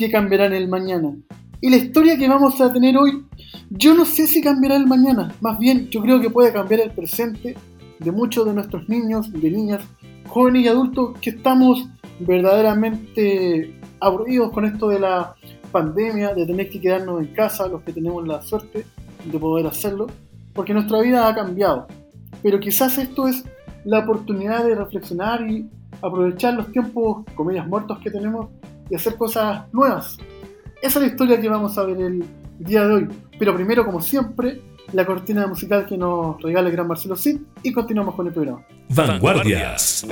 que cambiarán el mañana. Y la historia que vamos a tener hoy, yo no sé si cambiará el mañana, más bien yo creo que puede cambiar el presente de muchos de nuestros niños, de niñas, jóvenes y adultos que estamos verdaderamente aburridos con esto de la pandemia, de tener que quedarnos en casa, los que tenemos la suerte de poder hacerlo, porque nuestra vida ha cambiado. Pero quizás esto es la oportunidad de reflexionar y aprovechar los tiempos, comillas, muertos que tenemos y hacer cosas nuevas. Esa es la historia que vamos a ver el día de hoy. Pero primero, como siempre, la cortina musical que nos regala el gran Marcelo Cid y continuamos con el programa. Vanguardias.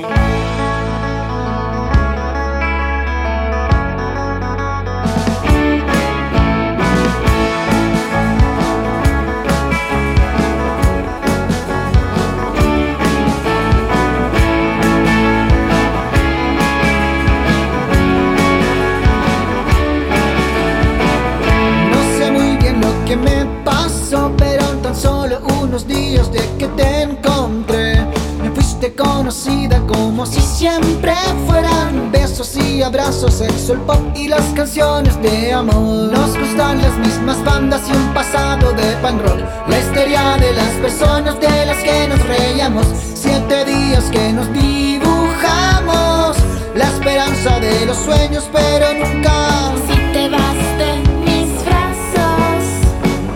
Siempre fueran besos y abrazos, sexo, el pop y las canciones de amor. Nos gustan las mismas bandas y un pasado de pan rock. La historia de las personas de las que nos reíamos. Siete días que nos dibujamos. La esperanza de los sueños, pero nunca. Si te vas de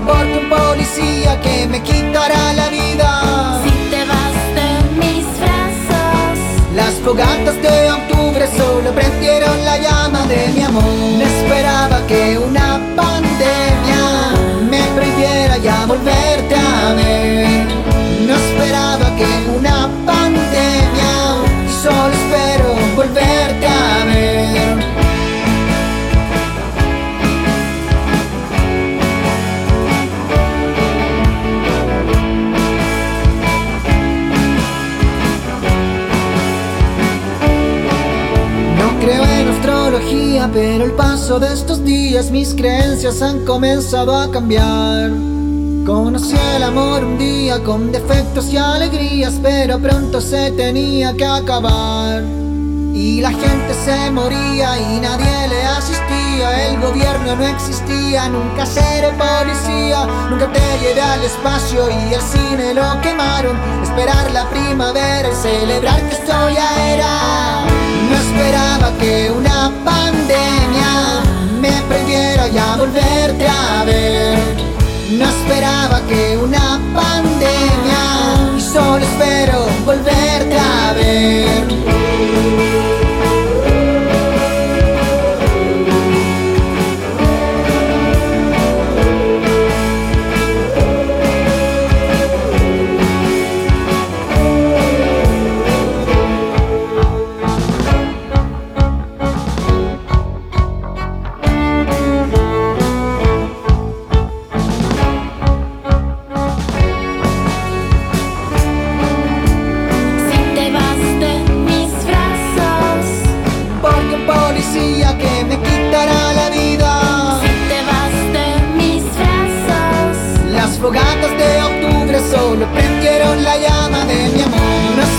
porque un policía que me quitará la fogatas de octubre solo prendieron la llama de mi amor. No esperaba que una pandemia me prohibiera ya volverte a ver. No esperaba que una pandemia, solo pero el paso de estos días mis creencias han comenzado a cambiar. Conocí el amor un día con defectos y alegrías, pero pronto se tenía que acabar. Y la gente se moría y nadie le asistía, el gobierno no existía, nunca seré policía, nunca te llevé al espacio y el cine lo quemaron. Esperar la primavera y celebrar que esto ya era. No esperaba que una pandemia me prohibiera ya volverte a ver. No esperaba que una pandemia y solo espero volverte a ver.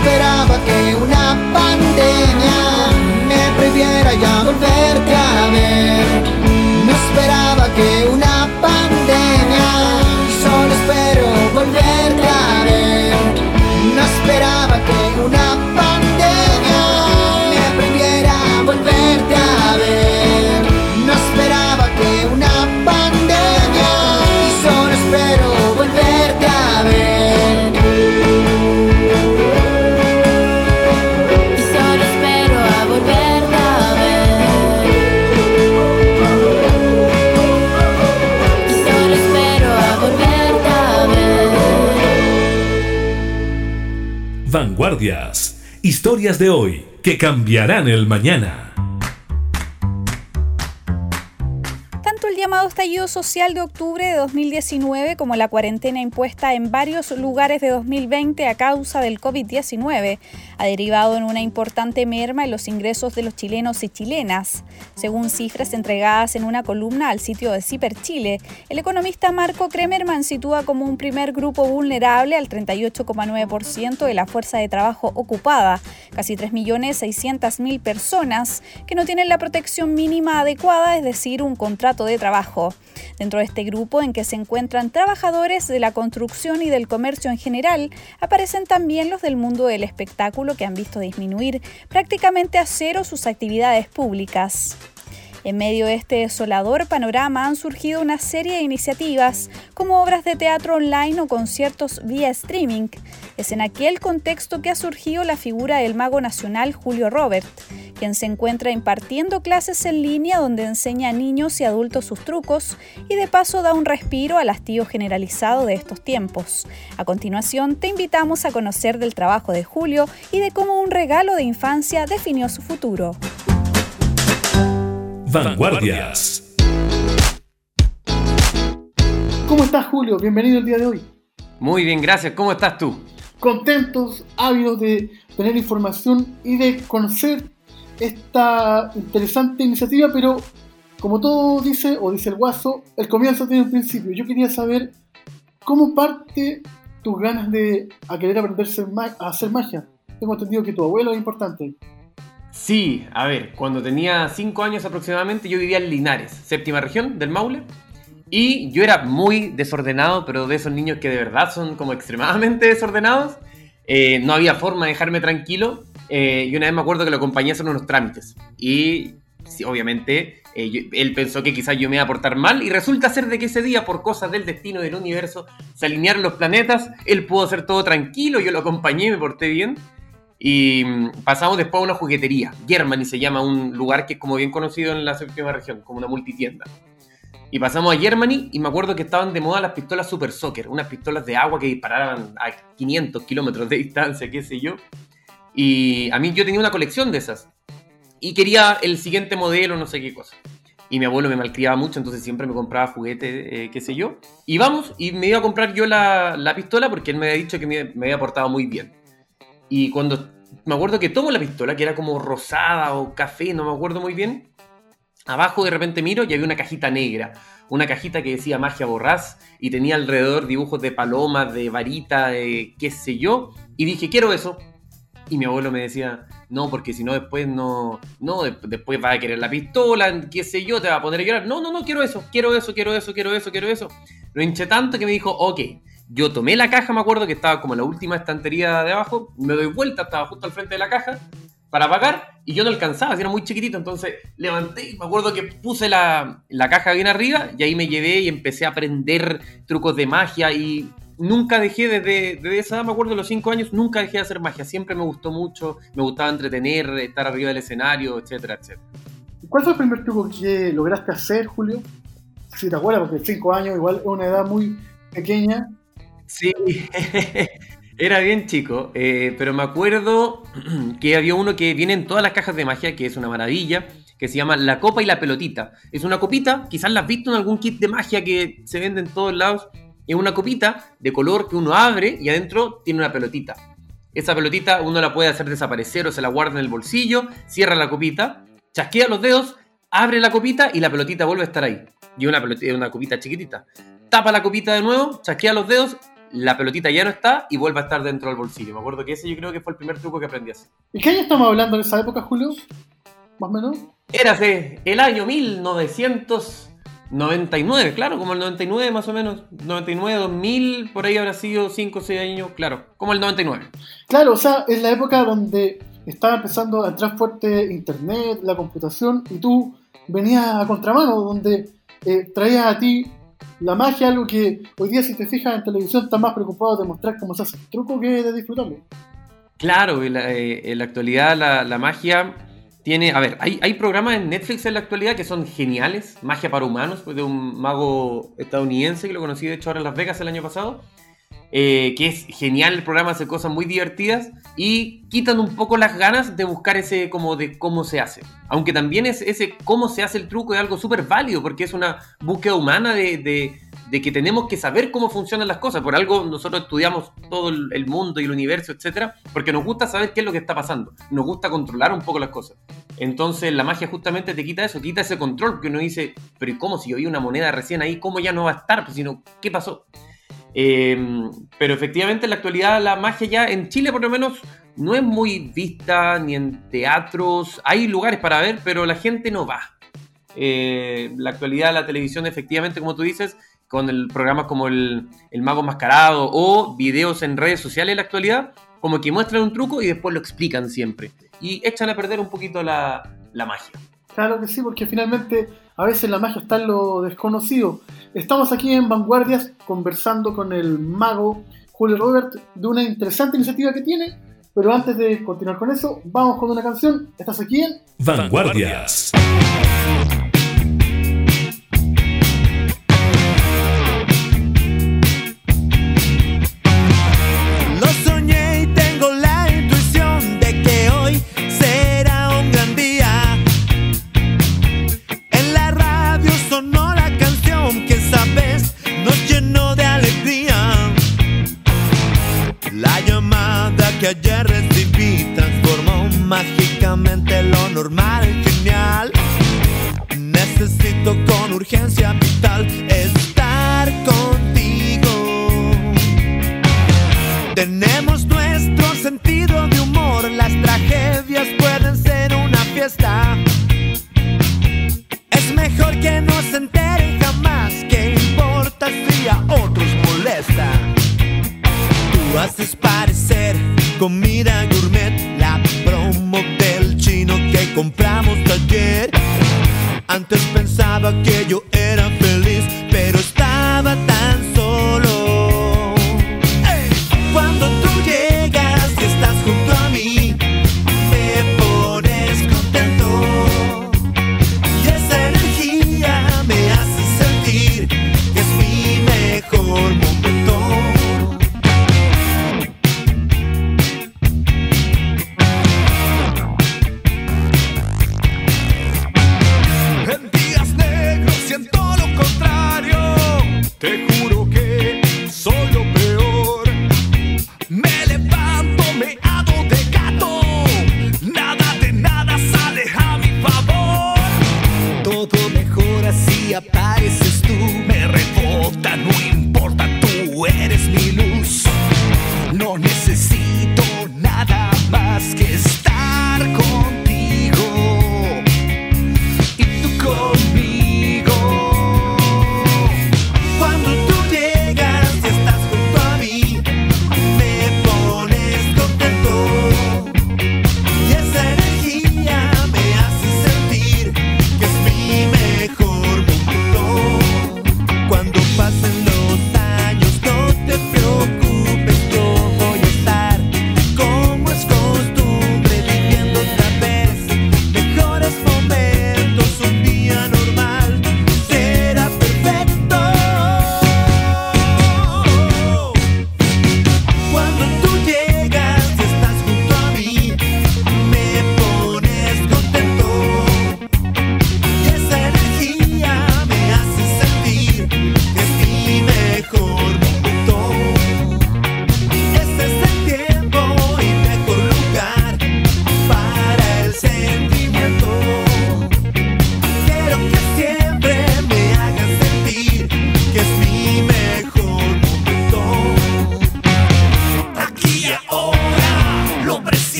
esperaba que una pandemia me prohibiera ya volverte a ver. Historias de hoy que cambiarán el mañana. Llamado estallido social de octubre de 2019 como la cuarentena impuesta en varios lugares de 2020 a causa del COVID-19 ha derivado en una importante merma en los ingresos de los chilenos y chilenas. Según cifras entregadas en una columna al sitio de Ciper Chile, el economista Marco Kremerman sitúa como un primer grupo vulnerable al 38,9% de la fuerza de trabajo ocupada, casi 3.600.000 personas que no tienen la protección mínima adecuada, es decir, un contrato de trabajo. Dentro de este grupo, en que se encuentran trabajadores de la construcción y del comercio en general, aparecen también los del mundo del espectáculo que han visto disminuir prácticamente a cero sus actividades públicas. En medio de este desolador panorama han surgido una serie de iniciativas como obras de teatro online o conciertos vía streaming. Es en aquel contexto que ha surgido la figura del mago nacional Julio Robert, quien se encuentra impartiendo clases en línea donde enseña a niños y adultos sus trucos y de paso da un respiro al hastío generalizado de estos tiempos. A continuación te invitamos a conocer del trabajo de Julio y de cómo un regalo de infancia definió su futuro. Vanguardias. ¿Cómo estás, Julio? Bienvenido el día de hoy. Muy bien, gracias. ¿Cómo estás tú? Contentos, ávidos de tener información y de conocer esta interesante iniciativa, pero como todo dice, o dice el guaso, el comienzo tiene un principio. Yo quería saber cómo parte tus ganas de a querer aprender a hacer magia. Tengo entendido que tu abuelo es importante. Sí, a ver, cuando tenía 5 años aproximadamente yo vivía en Linares, séptima región del Maule. Y yo era muy desordenado, pero de esos niños que de verdad son como extremadamente desordenados. Eh, no había forma de dejarme tranquilo. Eh, y una vez me acuerdo que lo acompañé a hacer unos trámites. Y sí, obviamente eh, él pensó que quizás yo me iba a portar mal. Y resulta ser de que ese día, por cosas del destino del universo, se alinearon los planetas. Él pudo hacer todo tranquilo. Yo lo acompañé, me porté bien. Y mm, pasamos después a una juguetería. Germany se llama un lugar que es como bien conocido en la séptima región, como una multitienda. Y pasamos a Germany y me acuerdo que estaban de moda las pistolas Super Soccer, unas pistolas de agua que disparaban a 500 kilómetros de distancia, qué sé yo. Y a mí yo tenía una colección de esas. Y quería el siguiente modelo, no sé qué cosa. Y mi abuelo me malcriaba mucho, entonces siempre me compraba juguetes, eh, qué sé yo. Y vamos, y me iba a comprar yo la, la pistola porque él me había dicho que me, me había portado muy bien. Y cuando me acuerdo que tomo la pistola, que era como rosada o café, no me acuerdo muy bien, abajo de repente miro y había una cajita negra. Una cajita que decía magia borrás y tenía alrededor dibujos de palomas, de varita, de qué sé yo. Y dije, quiero eso. Y mi abuelo me decía, no, porque si no después no, no, de- después vas a querer la pistola, qué sé yo, te va a poner a llorar. No, no, no, quiero eso, quiero eso, quiero eso, quiero eso, quiero eso. Lo hinché tanto que me dijo, ok. Yo tomé la caja, me acuerdo que estaba como la última estantería de abajo, me doy vuelta, estaba justo al frente de la caja para pagar y yo no alcanzaba, era muy chiquitito, entonces levanté y me acuerdo que puse la, la caja bien arriba y ahí me llevé y empecé a aprender trucos de magia y nunca dejé desde, desde esa edad, me acuerdo de los 5 años, nunca dejé de hacer magia, siempre me gustó mucho, me gustaba entretener, estar arriba del escenario, etcétera, etcétera. ¿Cuál fue el primer truco que lograste hacer, Julio? Si te acuerdas, porque 5 años igual es una edad muy pequeña. Sí, era bien chico, eh, pero me acuerdo que había uno que viene en todas las cajas de magia, que es una maravilla, que se llama La Copa y la Pelotita. Es una copita, quizás la has visto en algún kit de magia que se vende en todos lados. Es una copita de color que uno abre y adentro tiene una pelotita. Esa pelotita uno la puede hacer desaparecer o se la guarda en el bolsillo, cierra la copita, chasquea los dedos, abre la copita y la pelotita vuelve a estar ahí. Y una, pelotita, una copita chiquitita. Tapa la copita de nuevo, chasquea los dedos, la pelotita ya no está y vuelve a estar dentro del bolsillo. Me acuerdo que ese yo creo que fue el primer truco que aprendí a hacer. ¿Y qué año estamos hablando en esa época, Julio? Más o menos. Érase el año 1999, claro, como el 99 más o menos. 99, 2000, por ahí habrá sido 5 o 6 años, claro, como el 99. Claro, o sea, es la época donde estaba empezando a entrar fuerte internet, la computación, y tú venías a contramano, donde eh, traías a ti la magia, algo que hoy día, si te fijas en televisión, estás más preocupado de mostrar cómo se hace el truco que de disfrutarlo. Claro, en la, eh, en la actualidad la, la magia tiene... A ver, hay, hay programas en Netflix en la actualidad que son geniales. Magia para humanos, pues, de un mago estadounidense que lo conocí de hecho ahora en Las Vegas el año pasado. Eh, que es genial el programa, hace cosas muy divertidas y quitan un poco las ganas de buscar ese como de cómo se hace. Aunque también es, ese cómo se hace el truco es algo súper válido porque es una búsqueda humana de, de, que tenemos que saber cómo funcionan las cosas. Por algo nosotros estudiamos todo el mundo y el universo, etcétera, porque nos gusta saber qué es lo que está pasando. Nos gusta controlar un poco las cosas. Entonces la magia justamente te quita eso, quita ese control, porque uno dice, pero ¿y cómo si yo vi una moneda recién ahí? ¿Cómo ya no va a estar? Pues, sino, ¿qué pasó? Eh, pero efectivamente en la actualidad la magia ya en Chile por lo menos no es muy vista ni en teatros. Hay lugares para ver, pero la gente no va. Eh, la actualidad la televisión efectivamente, como tú dices, con el programas como el, el, Mago Mascarado o videos en redes sociales en la actualidad, como que muestran un truco y después lo explican siempre. Y echan a perder un poquito la, la magia. Claro que sí, porque finalmente a veces la magia está en lo desconocido. Estamos aquí en Vanguardias conversando con el mago Julio Robert de una interesante iniciativa que tiene. Pero antes de continuar con eso, vamos con una canción. Estás aquí en Vanguardias.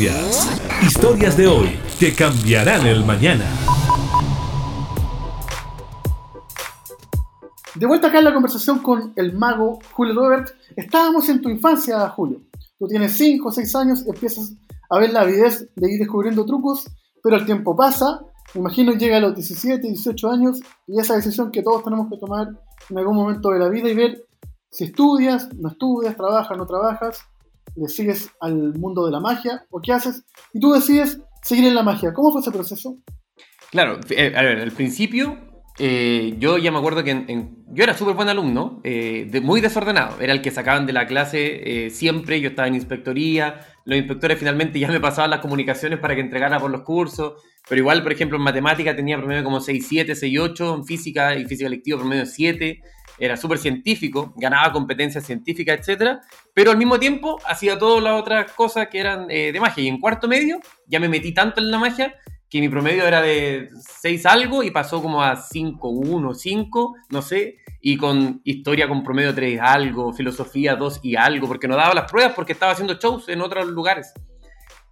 Historias de hoy que cambiarán el mañana. De vuelta acá en la conversación con el mago Julio Robert. Estábamos en tu infancia, Julio. Tú tienes 5 o 6 años, empiezas a ver la avidez de ir descubriendo trucos, pero el tiempo pasa. Me imagino llega a los 17, 18 años y esa decisión que todos tenemos que tomar en algún momento de la vida y ver si estudias, no estudias, trabajas, no trabajas. Le sigues al mundo de la magia o qué haces y tú decides seguir en la magia. ¿Cómo fue ese proceso? Claro, eh, a ver, al principio eh, yo ya me acuerdo que yo era súper buen alumno, eh, muy desordenado. Era el que sacaban de la clase siempre. Yo estaba en inspectoría. Los inspectores finalmente ya me pasaban las comunicaciones para que entregara por los cursos. Pero igual, por ejemplo, en matemática tenía promedio como 6.7, 6.8. En física y física lectiva promedio 7. Era súper científico, ganaba competencias científicas, etc. Pero al mismo tiempo hacía todas las otras cosas que eran eh, de magia. Y en cuarto medio ya me metí tanto en la magia que mi promedio era de 6 algo y pasó como a 5, 1, 5, no sé, y con historia con promedio 3 algo, filosofía 2 y algo, porque no daba las pruebas porque estaba haciendo shows en otros lugares.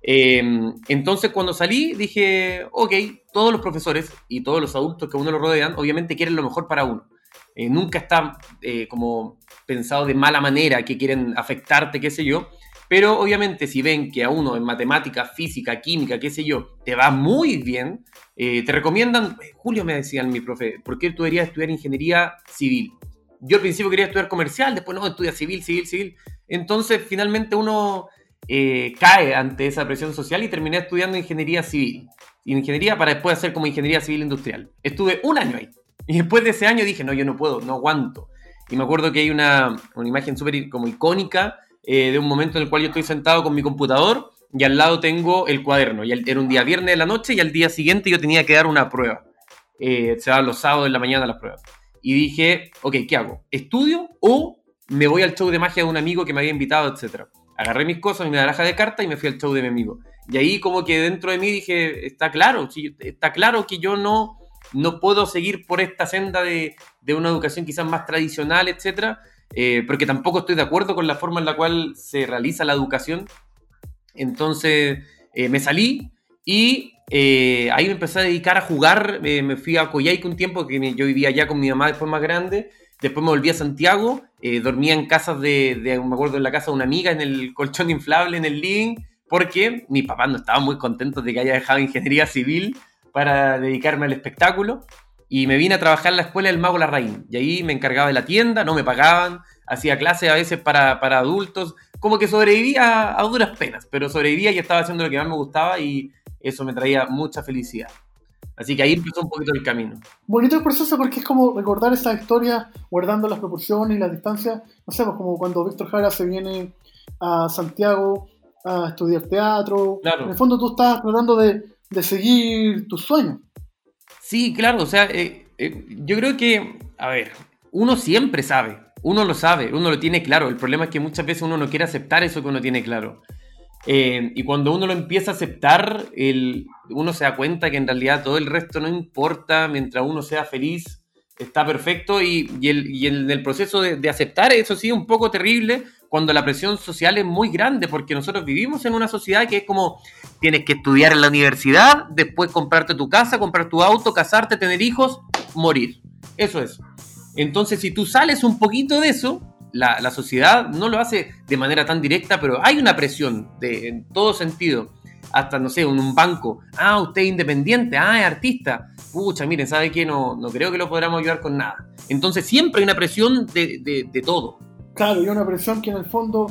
Eh, entonces cuando salí dije, ok, todos los profesores y todos los adultos que a uno lo rodean, obviamente quieren lo mejor para uno. Eh, nunca está eh, como pensado de mala manera, que quieren afectarte, qué sé yo. Pero obviamente si ven que a uno en matemática, física, química, qué sé yo, te va muy bien, eh, te recomiendan, Julio me decían mi profe, ¿por qué tú deberías estudiar ingeniería civil? Yo al principio quería estudiar comercial, después no, estudia civil, civil, civil. Entonces finalmente uno cae ante esa presión social y terminé estudiando ingeniería civil. Ingeniería para después hacer como ingeniería civil industrial. Estuve un año ahí. Y después de ese año dije, no, yo no puedo, no aguanto. Y me acuerdo que hay una, una imagen súper como icónica eh, de un momento en el cual yo estoy sentado con mi computador y al lado tengo el cuaderno. Y al- era un día viernes de la noche y al día siguiente yo tenía que dar una prueba. Eh, se daban los sábados en la mañana las pruebas. Y dije, ok, ¿qué hago? ¿Estudio o me voy al show de magia de un amigo que me había invitado, etcétera? Agarré mis cosas, mi baraja de cartas y me fui al show de mi amigo. Y ahí como que dentro de mí dije, está claro, está claro que yo no, no puedo seguir por esta senda de, de una educación quizás más tradicional, etcétera, eh, porque tampoco estoy de acuerdo con la forma en la cual se realiza la educación. Entonces eh, me salí y eh, ahí me empecé a dedicar a jugar. me fui a Coyhaique un tiempo, que yo vivía allá con mi mamá después más grande. Después me volví a Santiago, dormía en casas de, de- me acuerdo en la casa de una amiga, en el colchón inflable, en el living, porque mi papá no estaba muy contento de que haya dejado ingeniería civil para dedicarme al espectáculo. Y me vine a trabajar en la escuela del Mago Larraín. Y ahí me encargaba de la tienda, no me pagaban, hacía clases a veces para, para adultos. Como que sobrevivía a duras penas, pero sobrevivía y estaba haciendo lo que más me gustaba y eso me traía mucha felicidad. Así que ahí empezó un poquito el camino. Bonito el proceso porque es como recordar esa historia guardando las proporciones y las distancias. No sé, pues como cuando Víctor Jara se viene a Santiago a estudiar teatro. Claro. En el fondo tú estás tratando de, de seguir tus sueños. Sí, claro, o sea, eh, eh, yo creo que, a ver, uno siempre sabe, uno lo sabe, uno lo tiene claro. El problema es que muchas veces uno no quiere aceptar eso que uno tiene claro. Eh, y cuando uno lo empieza a aceptar, el, uno se da cuenta que en realidad todo el resto no importa, mientras uno sea feliz, está perfecto. Y, y el, y el- el proceso de, de aceptar eso sí un poco terrible cuando la presión social es muy grande, porque nosotros vivimos en una sociedad que es como tienes que estudiar en la universidad, después comprarte tu casa, comprar tu auto, casarte, tener hijos, morir. Eso es. Entonces, si tú sales un poquito de eso, la, la sociedad no lo hace de manera tan directa, pero hay una presión de, en todo sentido. Hasta, no sé, en un banco. Ah, usted es independiente, ah, es artista. Pucha, miren, ¿sabe qué? No, no creo que lo podamos ayudar con nada. Entonces, siempre hay una presión de, de- de todo. Claro, y una presión que en el fondo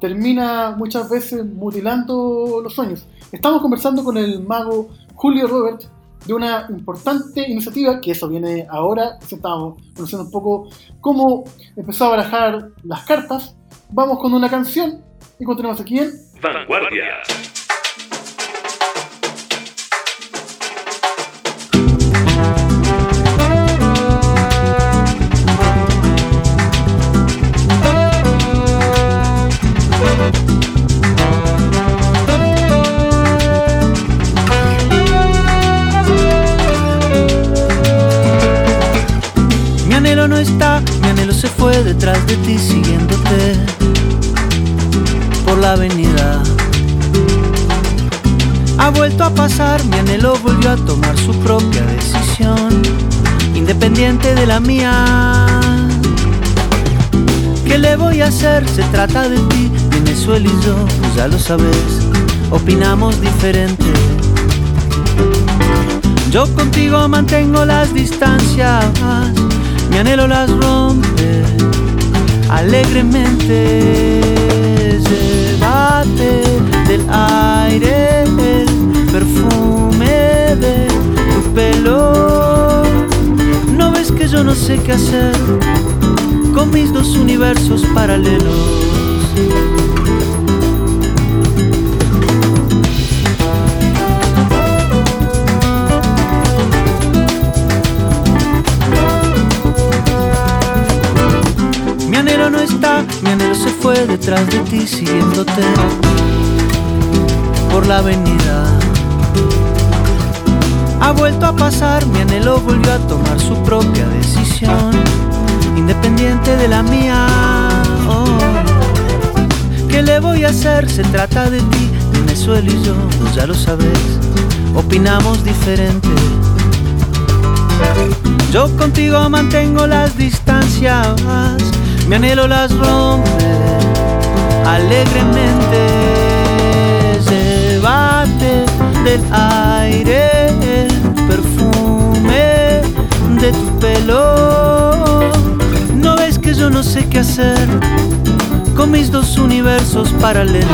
termina muchas veces mutilando los sueños. Estamos conversando con el mago Julio Robert de una importante iniciativa, que eso viene ahora, que estábamos conociendo un poco cómo empezó a barajar las cartas. Vamos con una canción y continuamos aquí en Vanguardia. Vuelto a pasar, mi anhelo volvió a tomar su propia decisión, independiente de la mía. ¿Qué le voy a hacer? Se trata de ti, él y yo, ya lo sabes, opinamos diferente. Yo contigo mantengo las distancias, mi anhelo las rompe alegremente. Sé qué hacer con mis dos universos paralelos. Mi anhelo no está, mi anhelo se fue detrás de ti siguiéndote por la avenida. Ha vuelto a pasar, mi anhelo volvió a tomar su propia decisión, independiente de la mía. Oh. ¿Qué le voy a hacer? Se trata de ti, Venezuela y yo, pues ya lo sabes, opinamos diferente. Yo contigo mantengo las distancias, mi anhelo las rompe alegremente. Llévate del aire tu pelo. No ves que yo no sé qué hacer con mis dos universos paralelos.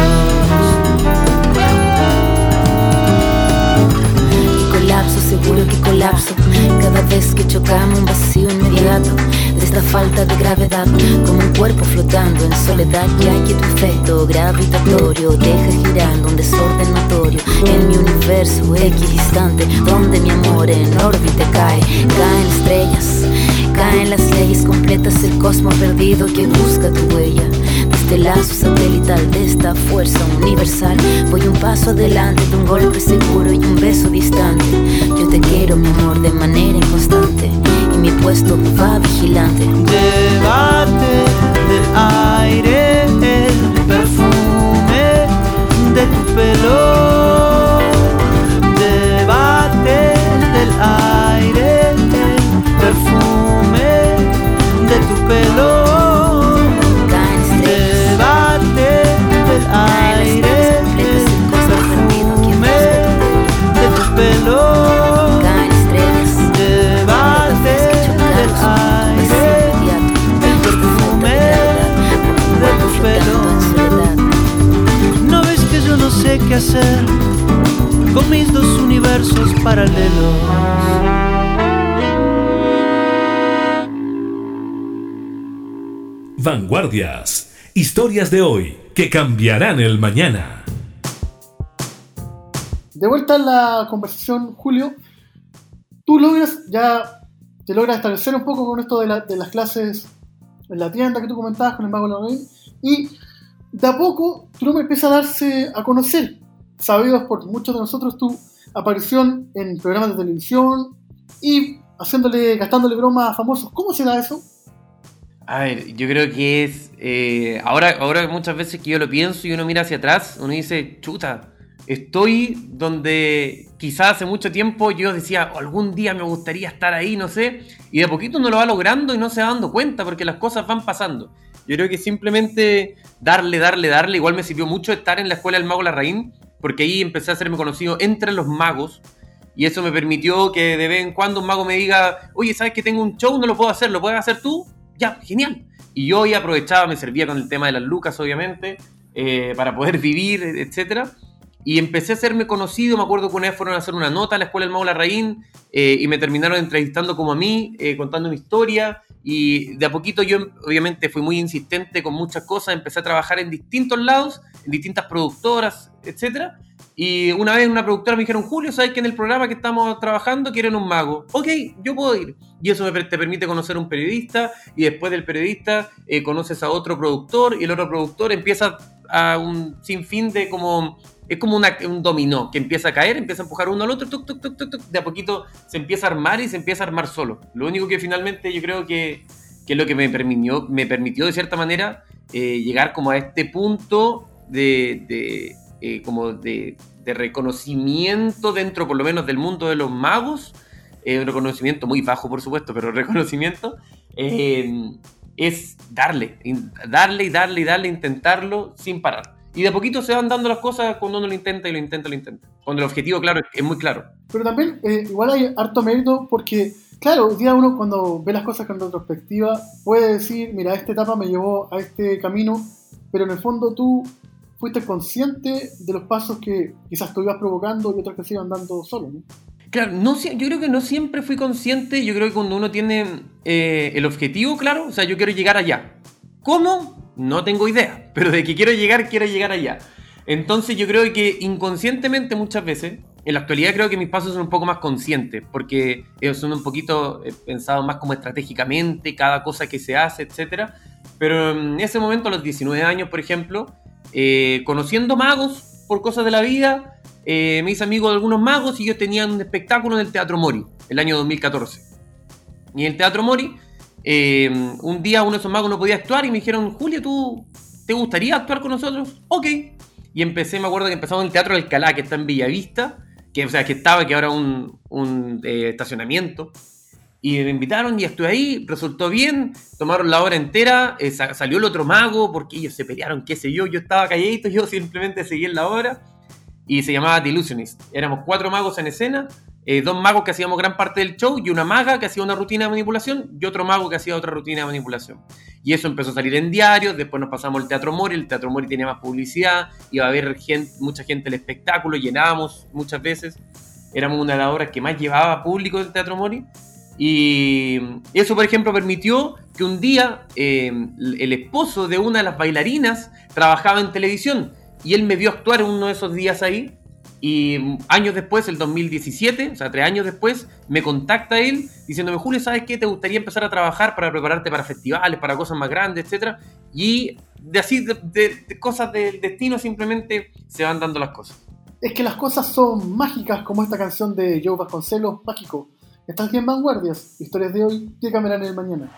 Colapso, seguro que colapso. Cada vez que chocamos un vacío inmediato de esta falta de gravedad, como un cuerpo flotando en soledad. Ya que tu efecto gravitatorio deja girando un desorden notorio en mi universo equidistante, donde mi amor en órbita cae. Caen estrellas, caen las leyes completas, el cosmos perdido que busca tu huella. De este lazo satelital de esta fuerza universal, voy un paso adelante de un golpe seguro y un beso distante. Yo te quiero, mi amor, de manera inconstante, mi puesto va vigilante. Llévate del aire el perfume de tu pelo. Qué hacer con mis dos universos paralelos. Vanguardias. Historias de hoy que cambiarán el mañana. De vuelta en la conversación, Julio, tú logras ya, te logras establecer un poco con esto de, la- de las clases en la tienda que tú comentabas con el mago Lorraine, y de a poco tu nombre empieza a darse a conocer, sabidos por muchos de nosotros tu aparición en programas de televisión y haciéndole, gastándole bromas a famosos. ¿Cómo se da eso? A ver, yo creo que es. eh, ahora, ahora muchas veces que yo lo pienso y uno mira hacia atrás, uno dice, chuta, estoy donde quizás hace mucho tiempo yo decía, "Oh, algún día me gustaría estar ahí, no sé, y de a poquito uno lo va logrando y no se va dando cuenta porque las cosas van pasando. Yo creo que simplemente darle, darle, darle, igual me sirvió mucho estar en la escuela del mago Larraín, porque ahí empecé a hacerme conocido entre los magos. Y eso me permitió que de vez en cuando un mago me diga, oye, ¿sabes que tengo un show? No lo puedo hacer, ¿lo puedes hacer tú? Ya, genial. Y yo ahí aprovechaba, me servía con el tema de las lucas, obviamente, eh, para poder vivir, etcétera. Y empecé a hacerme conocido, me acuerdo que una vez fueron a hacer una nota a la Escuela del Mago Larraín eh, y me terminaron entrevistando como a mí, eh, contando mi historia. Y de a poquito yo, obviamente, fui muy insistente con muchas cosas, empecé a trabajar en distintos lados, distintas productoras, etcétera. Y una vez una productora me dijeron, Julio, ¿sabes que en el programa que estamos trabajando quieren un mago? Ok, yo puedo ir. Y eso te permite conocer a un periodista y después del periodista eh, conoces a otro productor y el otro productor empieza a un sinfín de como... Es como una- un dominó que empieza a caer, empieza a empujar uno al otro, tuc, tuc, tuc, de a poquito se empieza a armar y se empieza a armar solo. Lo único que finalmente yo creo que, que es lo que me permitió, me permitió de cierta manera eh, llegar como a este punto de, de, eh, como de, de reconocimiento dentro por lo menos del mundo de los magos, eh, un reconocimiento muy bajo por supuesto, pero reconocimiento, eh, es darle, darle y darle y darle, intentarlo sin parar. Y de a poquito se van dando las cosas cuando uno lo intenta y lo intenta y lo intenta. Cuando el objetivo, claro, es muy claro. Pero también, eh, igual hay harto mérito porque, claro, día uno cuando ve las cosas con retrospectiva puede decir, mira, esta etapa me llevó a este camino, pero en el fondo tú fuiste consciente de los pasos que quizás tú ibas provocando y otros que se iban dando solo, ¿no? Claro, no, yo creo que no siempre fui consciente. Yo creo que cuando uno tiene eh, el objetivo claro, o sea, yo quiero llegar allá. ¿Cómo? No tengo idea. Pero de que quiero llegar, quiero llegar allá. Entonces yo creo que inconscientemente muchas veces, en la actualidad creo que mis pasos son un poco más conscientes, porque son un poquito eh, pensados más como estratégicamente, cada cosa que se hace, etc. Pero en ese momento, a los 19 años, por ejemplo, eh, conociendo magos por cosas de la vida, eh, me hice amigo de algunos magos y ellos tenían un espectáculo en el Teatro Mori, el año 2014. Y en el Teatro Mori, eh, un día uno de esos magos no podía actuar y me dijeron, Julio, ¿tú te gustaría actuar con nosotros? Ok. Y empecé, me acuerdo que empezamos en el Teatro Alcalá, que está en Bellavista, que, o sea, que estaba, que ahora un, un eh, estacionamiento. Y me invitaron y estuve ahí, resultó bien, tomaron la hora entera, eh, sa- salió el otro mago, porque ellos se pelearon, qué sé yo, yo estaba calladito, yo simplemente seguí en la obra, y se llamaba The Illusionist. Éramos cuatro magos en escena, eh, dos magos que hacíamos gran parte del show, y una maga que hacía una rutina de manipulación, y otro mago que hacía otra rutina de manipulación. Y eso empezó a salir en diarios, después nos pasamos al Teatro Mori, el Teatro Mori tenía más publicidad, iba a haber gente, mucha gente el espectáculo, llenábamos muchas veces, éramos una de las obras que más llevaba público del Teatro Mori. Y eso, por ejemplo, permitió que un día eh, el esposo de una de las bailarinas trabajaba en televisión y él me vio actuar uno de esos días ahí. Y años después, el 2017, o sea, tres años después, me contacta él diciéndome, Julio, ¿sabes qué? ¿Te gustaría empezar a trabajar para prepararte para festivales, para cosas más grandes, etcétera? Y de así, de, de- cosas del destino, simplemente se van dando las cosas. Es que las cosas son mágicas, como esta canción de Joe Vasconcelos, Mágico. Estás bien, vanguardias. Historias de hoy que cambiarán el mañana.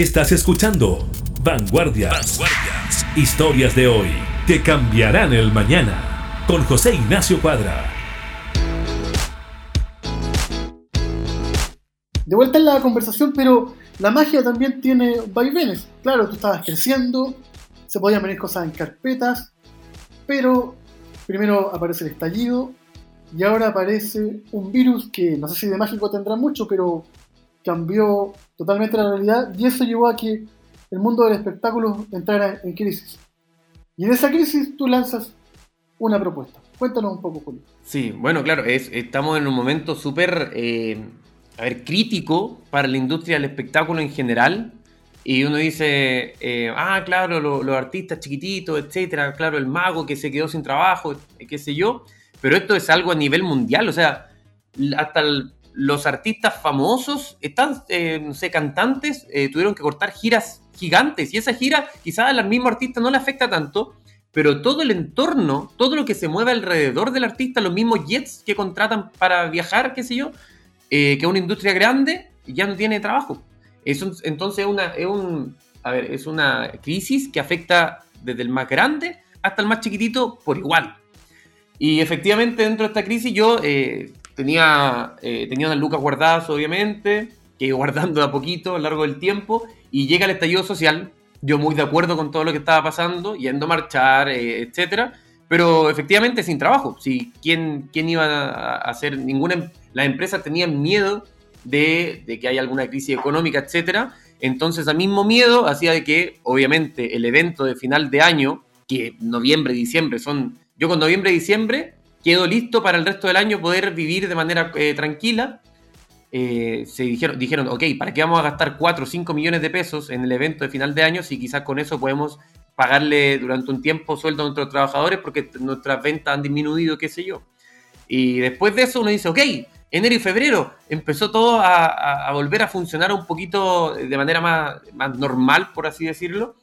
Estás escuchando Vanguardias. Vanguardias. Historias de hoy que cambiarán el mañana. Con José Ignacio Cuadra. De vuelta en la conversación, pero la magia también tiene vaivenes. Claro, tú estabas creciendo, se podían venir cosas en carpetas, pero primero aparece el estallido y ahora aparece un virus que no sé si de mágico tendrá mucho, pero cambió totalmente la realidad y eso llevó a que el mundo del espectáculo entrara en crisis. Y en esa crisis tú lanzas una propuesta. Cuéntanos un poco, Julio. Sí, bueno, claro, es, estamos en un momento súper, eh, a ver, crítico para la industria del espectáculo en general. Y uno dice, eh, ah, claro, lo- los artistas chiquititos, etcétera, claro, el mago que se quedó sin trabajo, qué sé yo. Pero esto es algo a nivel mundial, o sea, hasta el- los artistas famosos, están, eh, no sé, cantantes, eh, tuvieron que cortar giras gigantes. Y esa gira, quizás al mismo artista no le afecta tanto, pero todo el entorno, todo lo que se mueve alrededor del artista, los mismos jets que contratan para viajar, qué sé yo, eh, que es una industria grande, ya no tiene trabajo. Eso, entonces es una, es, un, a ver, es una crisis que afecta desde el más grande hasta el más chiquitito por igual. Y efectivamente dentro de esta crisis yo tenía, eh, tenía unas lucas guardadas, obviamente, que ido guardando de a poquito a lo largo del tiempo, y llega el estallido social, yo muy de acuerdo con todo lo que estaba pasando, yendo a marchar, eh, etcétera, pero efectivamente sin trabajo. Si, ¿quién, quién iba a hacer? Ninguna, em- las empresas tenían miedo de, de que haya alguna crisis económica, etcétera. Entonces, al mismo miedo hacía de que, obviamente, el evento de final de año, que noviembre, diciembre son. Yo con noviembre diciembre quedo listo para el resto del año poder vivir de manera eh, tranquila. Eh, se dijeron, dijeron, ok, ¿para qué vamos a gastar 4 o 5 millones de pesos en el evento de final de año si quizás con eso podemos pagarle durante un tiempo sueldo a nuestros trabajadores porque nuestras ventas han disminuido, qué sé yo? Y después de eso uno dice, ok, enero y febrero empezó todo a, volver a funcionar un poquito de manera más normal, por así decirlo.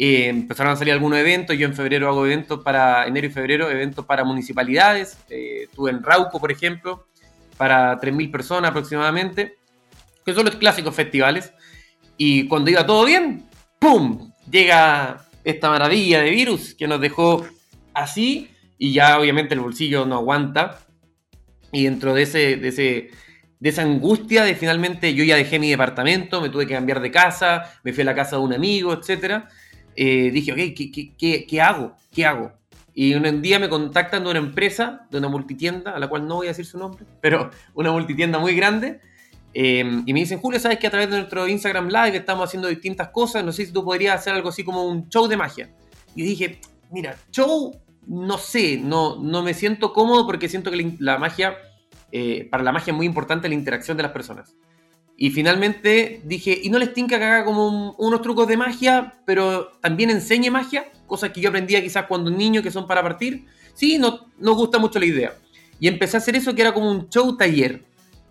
Eh, empezaron a salir algunos eventos, yo en febrero hago eventos para, enero y febrero, eventos para municipalidades, eh, estuve en Rauco, por ejemplo, para 3.000 personas aproximadamente, que son los clásicos festivales, y cuando iba todo bien, ¡pum! Llega esta maravilla de virus que nos dejó así, y ya obviamente el bolsillo no aguanta, y dentro de ese, de ese de esa angustia de finalmente yo ya dejé mi departamento, me tuve que cambiar de casa, me fui a la casa de un amigo, etcétera. Eh, dije, ok, ¿qué, qué, qué, qué hago? ¿Qué hago? Y un día me contactan de una empresa, de una multitienda, a la cual no voy a decir su nombre, pero una multitienda muy grande, eh, y me dicen, Julio, ¿sabes que a través de nuestro Instagram Live estamos haciendo distintas cosas? No sé si tú podrías hacer algo así como un show de magia. Y dije, mira, show, no sé, no, no me siento cómodo porque siento que la, magia, eh, para la magia es muy importante la interacción de las personas. Y finalmente dije, ¿y no les tinca que haga como un- unos trucos de magia, pero también enseñe magia? Cosas que yo aprendía quizás cuando niño que son para partir. Sí, no, nos gusta mucho la idea. Y empecé a hacer eso que era como un show taller.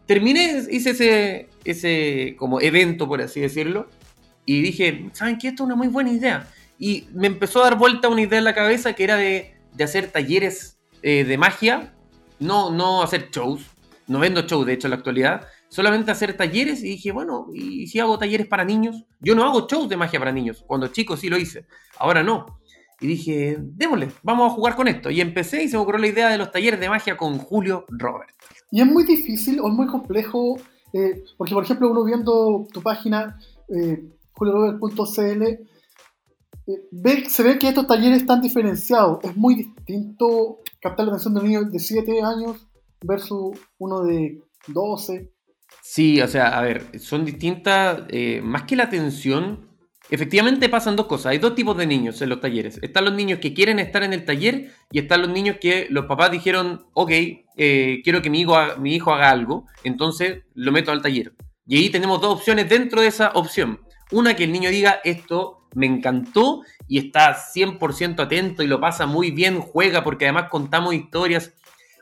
Terminé, hice ese, ese como evento, por así decirlo. Y dije, ¿saben qué? Esto es una muy buena idea. Y me empezó a dar vuelta una idea en la cabeza que era de, de hacer talleres eh, de magia. No, no hacer shows. No vendo shows, de hecho, en la actualidad. Solamente hacer talleres. Y dije, bueno, ¿y si hago talleres para niños? Yo no hago shows de magia para niños. Cuando chico sí lo hice. Ahora no. Y dije, démosle, vamos a jugar con esto. Y empecé y se me ocurrió la idea de los talleres de magia con Julio Robert. Y es muy difícil o es muy complejo, eh, porque por ejemplo uno viendo tu página, eh, juliorobert.cl, eh, se ve que estos talleres están diferenciados. Es muy distinto captar la atención de un niño de 7 años versus uno de 12. Sí, o sea, a ver, son distintas, eh, más que la atención, efectivamente pasan dos cosas. Hay dos tipos de niños en los talleres. Están los niños que quieren estar en el taller y están los niños que los papás dijeron, ok, eh, quiero que mi hijo, haga, mi hijo haga algo, entonces lo meto al taller. Y ahí tenemos dos opciones dentro de esa opción. Una, que el niño diga, esto me encantó y está 100% atento y lo pasa muy bien, juega porque además contamos historias.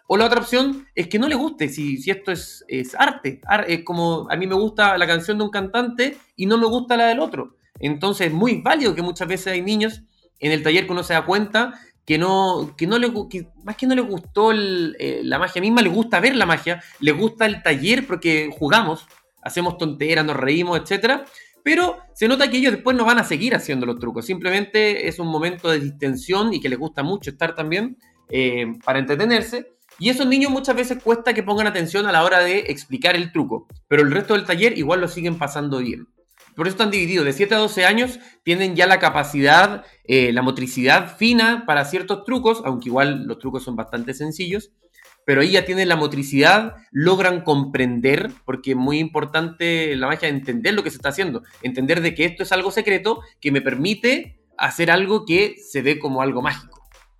O la otra opción es que no le guste, si, si esto es, es arte. Ar- Es como a mí me gusta la canción de un cantante y no me gusta la del otro. Entonces es muy válido que muchas veces hay niños en el taller que uno se da cuenta que no, que no le, que más que no les gustó eh, la magia misma, les gusta ver la magia, les gusta el taller porque jugamos, hacemos tonteras, nos reímos, etcétera, pero se nota que ellos después no van a seguir haciendo los trucos. Simplemente es un momento de distensión y que les gusta mucho estar también eh, para entretenerse. Y esos niños muchas veces cuesta que pongan atención a la hora de explicar el truco, pero el resto del taller igual lo siguen pasando bien. Por eso están divididos. De 7 a 12 años tienen ya la capacidad, eh, la motricidad fina para ciertos trucos, aunque igual los trucos son bastante sencillos. Pero ahí ya tienen la motricidad, logran comprender, porque es muy importante la magia entender lo que se está haciendo. Entender de que esto es algo secreto que me permite hacer algo que se ve como algo mágico.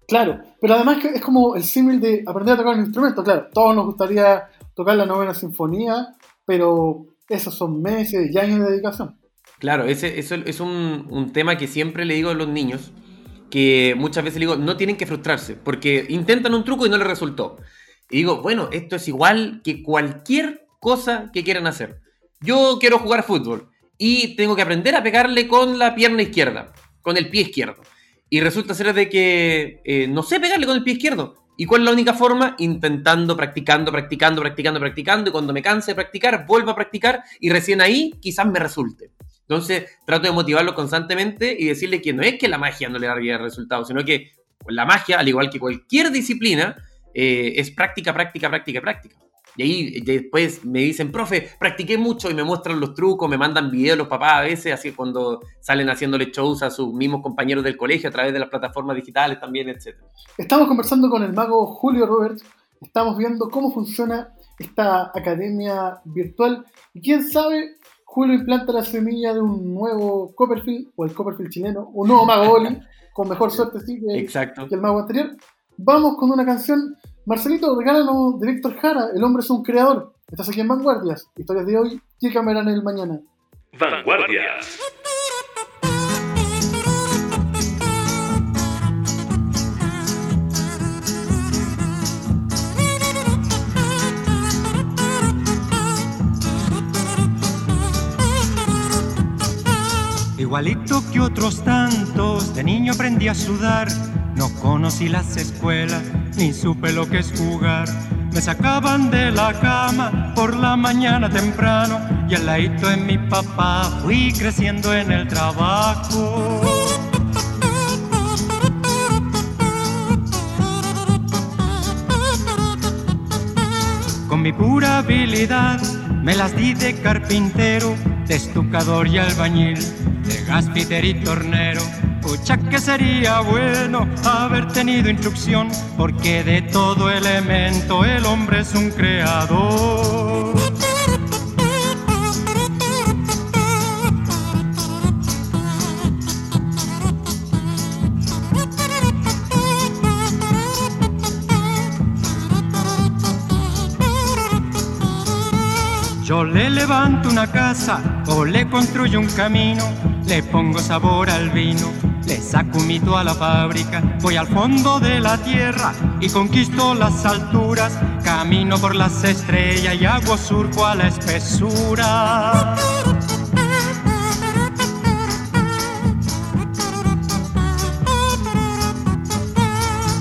Claro, pero además es como el símil de aprender a tocar un instrumento. Claro, todos nos gustaría tocar la novena sinfonía, pero esos son meses y años de dedicación. Claro, ese, eso es un, un tema que siempre le digo a los niños, que muchas veces le digo, no tienen que frustrarse, porque intentan un truco y no les resultó. Y digo, bueno, esto es igual que cualquier cosa que quieran hacer. Yo quiero jugar fútbol y tengo que aprender a pegarle con la pierna izquierda, con el pie izquierdo. Y resulta ser de que eh, no sé pegarle con el pie izquierdo. ¿Y cuál es la única forma? Intentando, practicando, practicando, practicando, practicando. Y cuando me canse de practicar, vuelvo a practicar y recién ahí quizás me resulte. Entonces trato de motivarlo constantemente y decirle que no es que la magia no le daría resultados, sino que la magia, al igual que cualquier disciplina, eh, es práctica, práctica, práctica, práctica. Y ahí después me dicen, profe, practiqué mucho y me muestran los trucos, me mandan videos los papás a veces, así cuando salen haciéndole shows a sus mismos compañeros del colegio a través de las plataformas digitales también, etc. Estamos conversando con el mago Julio Roberts, estamos viendo cómo funciona esta academia virtual y quién sabe, Julio implanta la semilla de un nuevo Copperfield o el Copperfield chileno, un nuevo mago Oli, con mejor suerte sí, que, Exacto. que el mago anterior. Vamos con una canción Marcelito, regálanos de Víctor Jara, El hombre es un creador. Estás aquí en Vanguardias, historias de hoy, ¿qué cambiarán el mañana? Vanguardias. Igualito que otros tantos, de niño aprendí a sudar. No conocí las escuelas, ni supe lo que es jugar. Me sacaban de la cama por la mañana temprano y al ladito de mi papá fui creciendo en el trabajo. Con mi pura habilidad me las di de carpintero, de estucador y albañil, de gaspiter y tornero. Pucha que sería bueno haber tenido instrucción, porque de todo elemento el hombre es un creador. Yo le levanto una casa o le construyo un camino, le pongo sabor al vino, le saco un mito a la fábrica, voy al fondo de la tierra y conquisto las alturas, camino por las estrellas y hago surco a la espesura.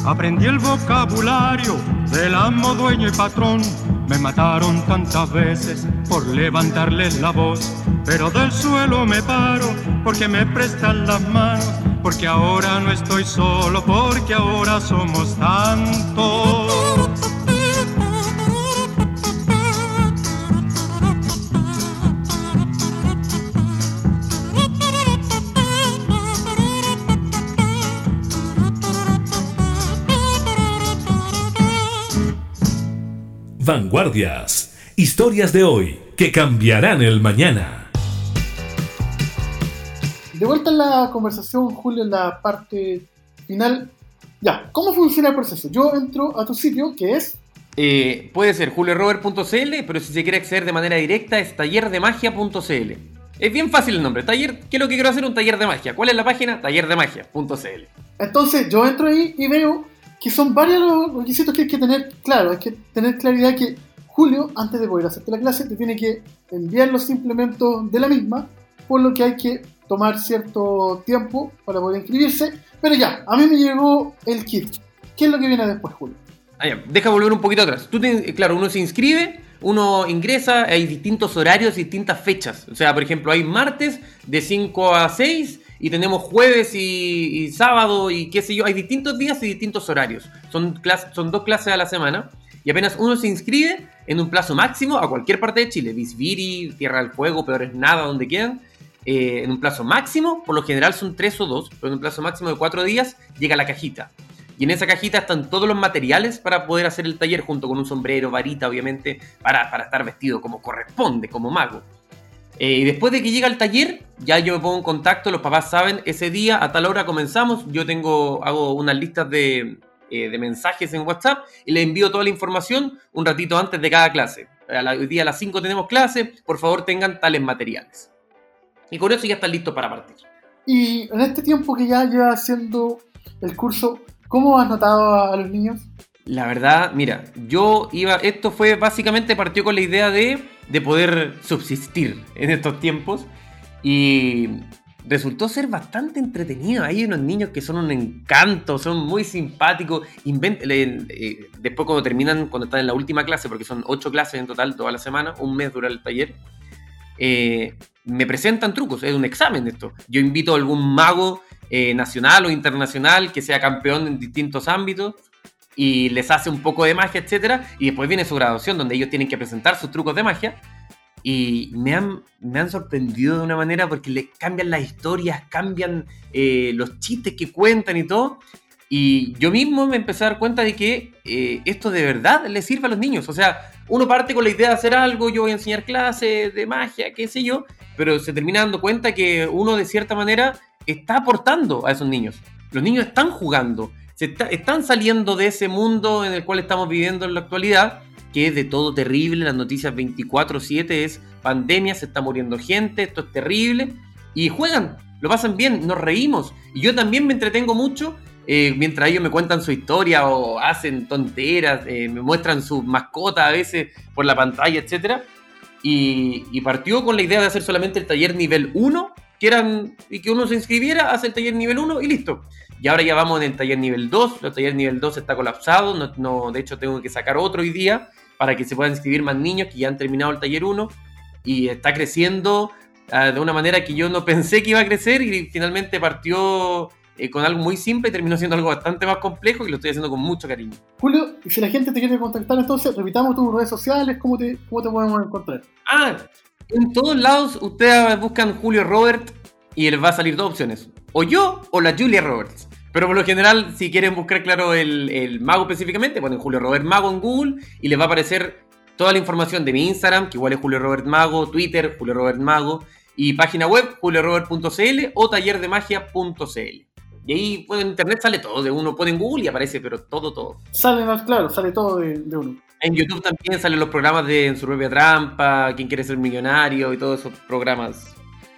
Aprendí el vocabulario del amo, dueño y patrón. Me mataron tantas veces por levantarles la voz, pero del suelo me paro porque me prestan las manos, porque ahora no estoy solo, porque ahora somos tantos. Vanguardias. Historias de hoy que cambiarán el mañana. De vuelta en la conversación, Julio, en la parte final. Ya, ¿cómo funciona el proceso? Yo entro a tu sitio, que es Eh, puede ser juliorobert.cl, pero si se quiere acceder de manera directa es tallerdemagia.cl. Es bien fácil el nombre. Taller, ¿qué es lo que quiero hacer? Un taller de magia. ¿Cuál es la página? Tallerdemagia.cl. Entonces yo entro ahí y veo que son varios los requisitos que hay que tener claro. Hay que tener claridad que Julio, antes de poder hacerte la clase, te tiene que enviar los implementos de la misma, por lo que hay que tomar cierto tiempo para poder inscribirse. Pero ya, a mí me llegó el kit. ¿Qué es lo que viene después, Julio? Ah, ya, deja volver un poquito atrás. Tú te- claro, uno se inscribe, uno ingresa, hay distintos horarios, distintas fechas. O sea, por ejemplo, hay martes de 5 a 6 y tenemos jueves y, y sábado y qué sé yo. Hay distintos días y distintos horarios. Son, clas- son dos clases a la semana. Y apenas uno se inscribe en un plazo máximo a cualquier parte de Chile, Visviri, Tierra del Fuego, Peor es Nada, donde quieran, eh, en un plazo máximo, por lo general son tres o dos, pero en un plazo máximo de cuatro días llega la cajita. Y en esa cajita están todos los materiales para poder hacer el taller junto con un sombrero, varita, obviamente, para, para estar vestido como corresponde, como mago. Eh, y después de que llega el taller, ya yo me pongo en contacto, los papás saben, ese día a tal hora comenzamos, yo tengo, hago unas listas de, eh, de mensajes en WhatsApp y les envío toda la información un ratito antes de cada clase. A hoy día a las 5 tenemos clase, por favor tengan tales materiales. Y con eso ya están listos para partir. Y en este tiempo que ya lleva haciendo el curso, ¿cómo has notado a, los niños? La verdad, mira, yo iba, esto fue básicamente partió con la idea de, de poder subsistir en estos tiempos y resultó ser bastante entretenido. Hay unos niños que son un encanto, son muy simpáticos. invent- le- eh, después cuando terminan, cuando están en la última clase, porque son ocho clases en total toda la semana, un mes dura el taller, eh, me presentan trucos, es un examen esto. Yo invito a algún mago eh, nacional o internacional que sea campeón en distintos ámbitos y les hace un poco de magia, etcétera, y después viene su graduación donde ellos tienen que presentar sus trucos de magia y me han, me han sorprendido de una manera porque le cambian las historias, cambian eh, los chistes que cuentan y todo. Y yo mismo me empecé a dar cuenta de que eh, esto de verdad le sirve a los niños. O sea, uno parte con la idea de hacer algo, yo voy a enseñar clases de magia, qué sé yo, pero se termina dando cuenta que uno de cierta manera está aportando a esos niños. Los niños están jugando, se está- están saliendo de ese mundo en el cual estamos viviendo en la actualidad, que es de todo terrible, las noticias 24/7 es pandemia, se está muriendo gente, esto es terrible, y juegan, lo pasan bien, nos reímos, y yo también me entretengo mucho eh, mientras ellos me cuentan su historia o hacen tonteras, eh, me muestran su mascota a veces por la pantalla, etc. Y, y partió con la idea de hacer solamente el taller nivel 1, que eran, y que uno se inscribiera, hace el taller nivel 1 y listo. Y ahora ya vamos en el taller nivel 2, el taller nivel 2 está colapsado, no, no- de hecho tengo que sacar otro hoy día para que se puedan inscribir más niños que ya han terminado el taller 1 y está creciendo ah, de una manera que yo no pensé que iba a crecer y finalmente partió eh, con algo muy simple y terminó siendo algo bastante más complejo y lo estoy haciendo con mucho cariño. Julio, y si la gente te quiere contactar, entonces repitamos tus redes sociales, ¿cómo te, cómo te podemos encontrar? Ah, en todos lados ustedes buscan Julio Robert y les va a salir dos opciones. O yo o la Julia Roberts. Pero por lo general, si quieren buscar, claro, el, el mago específicamente, ponen Julio Robert Mago en Google y les va a aparecer toda la información de mi Instagram, que igual es Julio Robert Mago, Twitter, Julio Robert Mago, y página web, juliorobert.cl o tallerdemagia.cl. Y ahí pues, en internet sale todo, de uno pone en Google y aparece, pero todo, todo. Sale más claro, sale todo de, de uno. En YouTube también salen los programas de En su propia trampa, Quién quiere ser millonario y todos esos programas,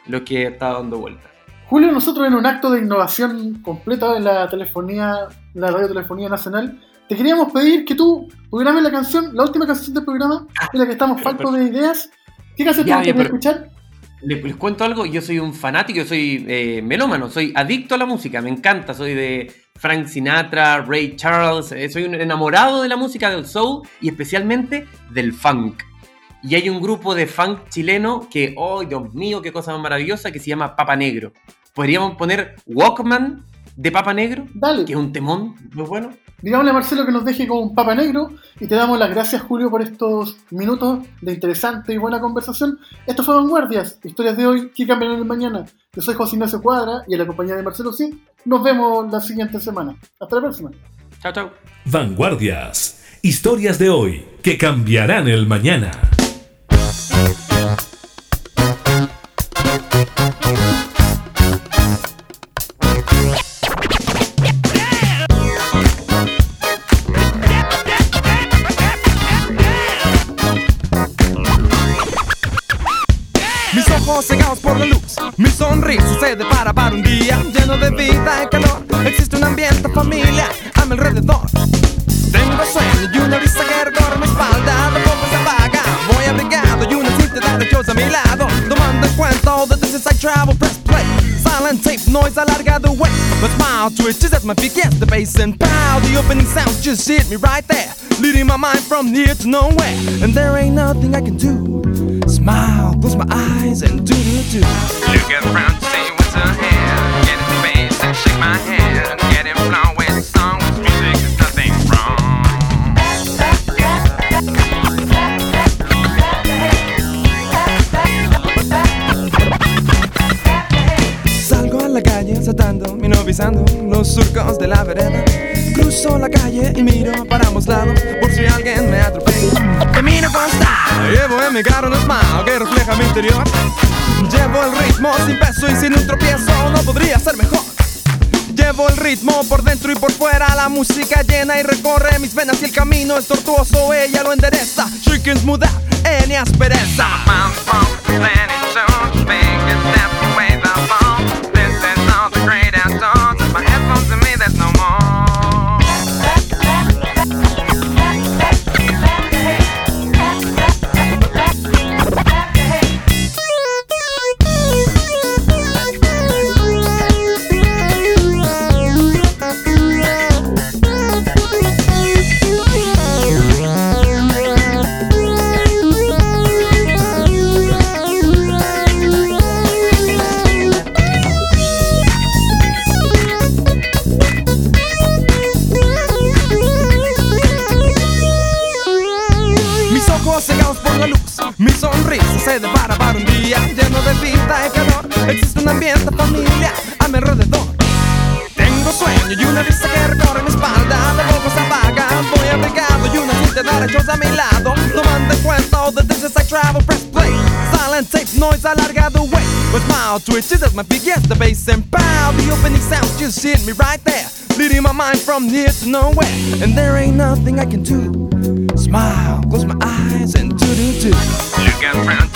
los que está dando vuelta. Julio, nosotros en un acto de innovación completa en la telefonía, la radiotelefonía nacional, te queríamos pedir que tú programes la canción, la última canción del programa, en la que estamos faltos de ideas. ¿Qué canción te gustaría escuchar? Les, cuento algo, yo soy un fanático, yo soy eh, melómano, soy adicto a la música, me encanta, soy de Frank Sinatra, Ray Charles, eh, soy un enamorado de la música del soul y especialmente del funk. Y hay un grupo de funk chileno que, oh Dios mío, qué cosa más maravillosa, que se llama Papa Negro. Podríamos poner Walkman de Papa Negro, Dale, que es un temón muy bueno. digámosle a Marcelo que nos deje con un papa negro y te damos las gracias, Julio, por estos minutos de interesante y buena conversación. Esto fue Vanguardias, historias de hoy que cambiarán el mañana. Yo soy José Ignacio Cuadra y en la compañía de Marcelo Sí, nos vemos la siguiente semana. Hasta la próxima. Chao, chao. Vanguardias. Historias de hoy que cambiarán el mañana. Ojos cegados por la luz, mi sonrisa se depara para un día lleno de vida y calor. Existe un ambiente familiar a mi alrededor. Tengo sueño y una brisa que recorre mi espalda, de poco se apaga. Voy abrigado y una cinta de Dios a mi lado. Tomando en cuenta all the distance I travel, press play. Silent tape noise alargado way. My smile twitches as my feet gets the bass and pow. The opening sound just hit me right there, leading my mind from here to nowhere. And there ain't nothing I can do. Smile, close my eyes and do do do. Look around to see what's ahead. Get in space and shake my hand. Get in flow with song with music is nothing wrong. Salgo a la calle saltando, minovisando los surcos de la vereda. Cruzo la calle y miro para ambos lados por si alguien me atropella. Camino con style, llevo en mi carro un smile que refleja mi interior. Llevo el ritmo sin peso y sin un tropiezo, no podría ser mejor. Llevo el ritmo por dentro y por fuera, la música llena y recorre mis venas y el camino es tortuoso, ella lo endereza. She can smooth out aspereza. Tape, noise alargado way. With smile twitches as my feet gets the bass and pow. The opening sounds just hit me right there. Leading my mind from here to nowhere. And there ain't nothing I can do. Smile, close my eyes and do do do. Look around